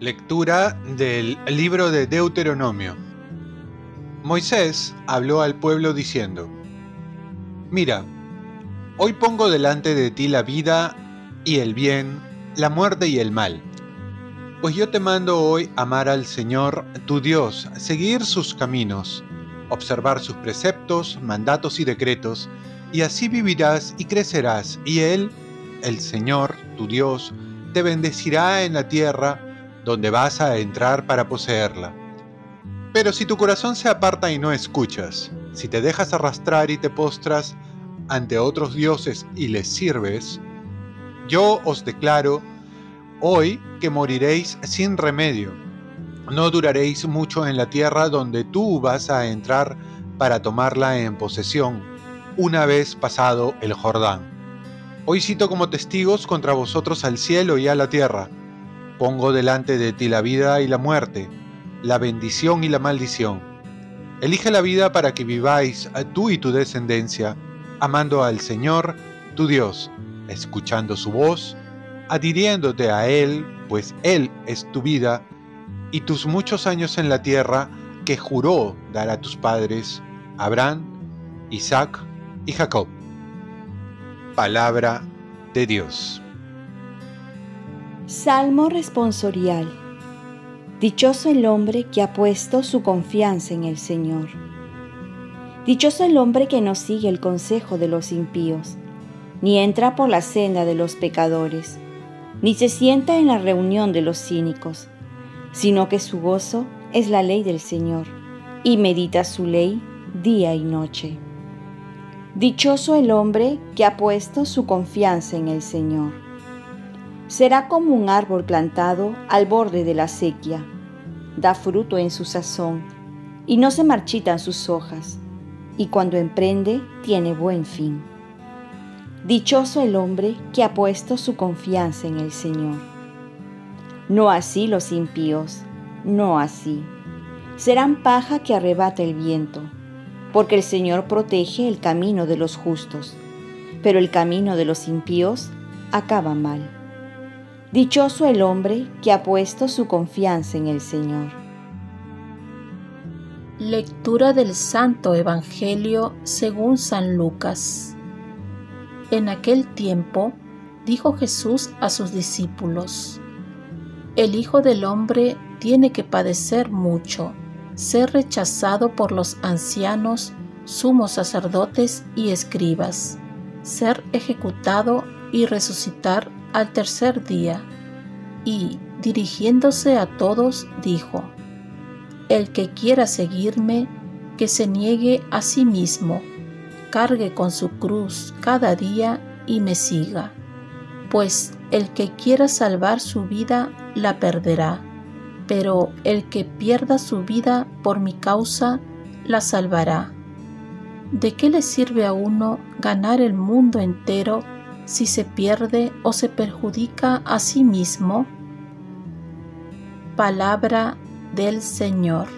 Lectura del libro de Deuteronomio. Moisés habló al pueblo diciendo, Mira, hoy pongo delante de ti la vida y el bien, la muerte y el mal. Pues yo te mando hoy amar al Señor, tu Dios, seguir sus caminos, observar sus preceptos, mandatos y decretos, y así vivirás y crecerás, y Él, el Señor, tu Dios, te bendecirá en la tierra, donde vas a entrar para poseerla. Pero si tu corazón se aparta y no escuchas, si te dejas arrastrar y te postras ante otros dioses y les sirves, yo os declaro hoy que moriréis sin remedio. No duraréis mucho en la tierra donde tú vas a entrar para tomarla en posesión, una vez pasado el Jordán. Hoy cito como testigos contra vosotros al cielo y a la tierra, Pongo delante de ti la vida y la muerte, la bendición y la maldición. Elige la vida para que viváis tú y tu descendencia, amando al Señor, tu Dios, escuchando su voz, adhiriéndote a Él, pues Él es tu vida, y tus muchos años en la tierra que juró dar a tus padres, Abraham, Isaac y Jacob. Palabra de Dios. Salmo responsorial. Dichoso el hombre que ha puesto su confianza en el Señor. Dichoso el hombre que no sigue el consejo de los impíos, ni entra por la senda de los pecadores, ni se sienta en la reunión de los cínicos, sino que su gozo es la ley del Señor, y medita su ley día y noche. Dichoso el hombre que ha puesto su confianza en el Señor será como un árbol plantado al borde de la acequia. Da fruto en su sazón y no se marchitan sus hojas, y cuando emprende tiene buen fin. Dichoso el hombre que ha puesto su confianza en el Señor. No así los impíos, no así. Serán paja que arrebata el viento, porque el Señor protege el camino de los justos, pero el camino de los impíos acaba mal. Dichoso el hombre que ha puesto su confianza en el Señor. Lectura del Santo Evangelio según San Lucas. En aquel tiempo dijo Jesús a sus discípulos, El Hijo del Hombre tiene que padecer mucho, ser rechazado por los ancianos, sumos sacerdotes y escribas, ser ejecutado y resucitar al tercer día, y, dirigiéndose a todos, dijo, El que quiera seguirme, que se niegue a sí mismo, cargue con su cruz cada día y me siga, pues el que quiera salvar su vida la perderá, pero el que pierda su vida por mi causa la salvará. ¿De qué le sirve a uno ganar el mundo entero si se pierde o se perjudica a sí mismo? Palabra del Señor.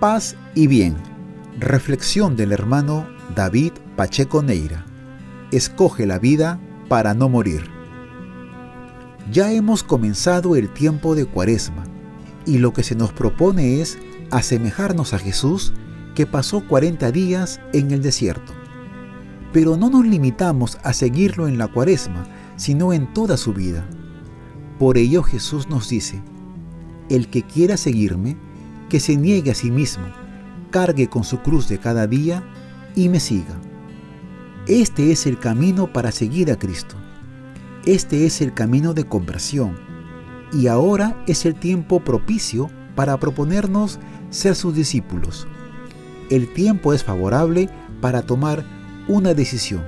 Paz y bien. Reflexión del hermano David Pacheco Neira. Escoge la vida para no morir. Ya hemos comenzado el tiempo de Cuaresma y lo que se nos propone es asemejarnos a Jesús que pasó 40 días en el desierto. Pero no nos limitamos a seguirlo en la cuaresma, sino en toda su vida. Por ello Jesús nos dice, el que quiera seguirme, que se niegue a sí mismo, cargue con su cruz de cada día y me siga. Este es el camino para seguir a Cristo. Este es el camino de conversión. Y ahora es el tiempo propicio para proponernos ser sus discípulos. El tiempo es favorable para tomar una decisión,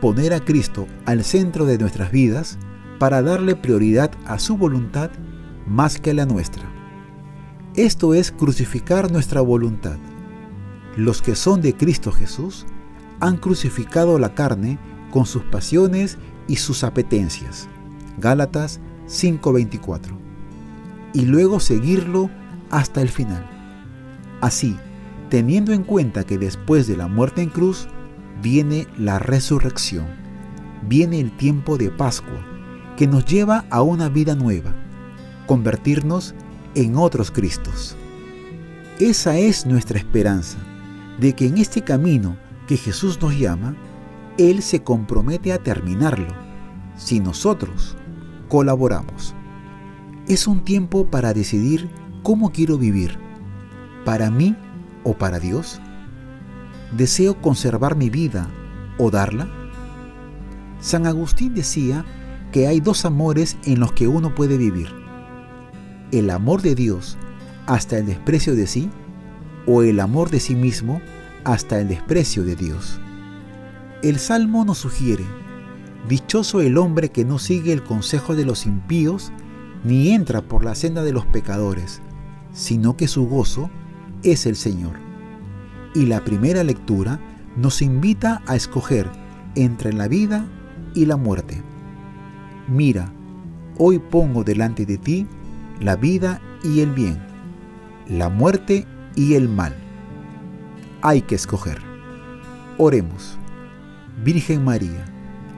poner a Cristo al centro de nuestras vidas para darle prioridad a su voluntad más que a la nuestra. Esto es crucificar nuestra voluntad. Los que son de Cristo Jesús han crucificado la carne con sus pasiones y sus apetencias. Gálatas 5:24. Y luego seguirlo hasta el final. Así, teniendo en cuenta que después de la muerte en cruz viene la resurrección, viene el tiempo de Pascua, que nos lleva a una vida nueva, convertirnos en otros Cristos. Esa es nuestra esperanza, de que en este camino que Jesús nos llama, Él se compromete a terminarlo, si nosotros colaboramos. Es un tiempo para decidir cómo quiero vivir, para mí o para Dios. ¿Deseo conservar mi vida o darla? San Agustín decía que hay dos amores en los que uno puede vivir. El amor de Dios hasta el desprecio de sí o el amor de sí mismo hasta el desprecio de Dios. El Salmo nos sugiere, Dichoso el hombre que no sigue el consejo de los impíos, ni entra por la senda de los pecadores, sino que su gozo es el Señor. Y la primera lectura nos invita a escoger entre la vida y la muerte. Mira, hoy pongo delante de ti la vida y el bien, la muerte y el mal. Hay que escoger. Oremos. Virgen María,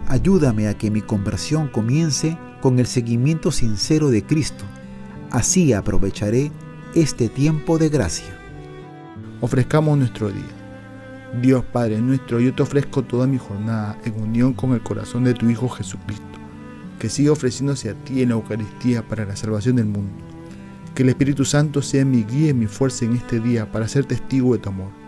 ayúdame a que mi conversión comience con el seguimiento sincero de Cristo. Así aprovecharé este tiempo de gracia. Ofrezcamos nuestro día. Dios Padre nuestro, yo te ofrezco toda mi jornada en unión con el corazón de tu Hijo Jesucristo, que siga ofreciéndose a ti en la Eucaristía para la salvación del mundo. Que el Espíritu Santo sea mi guía y mi fuerza en este día para ser testigo de tu amor.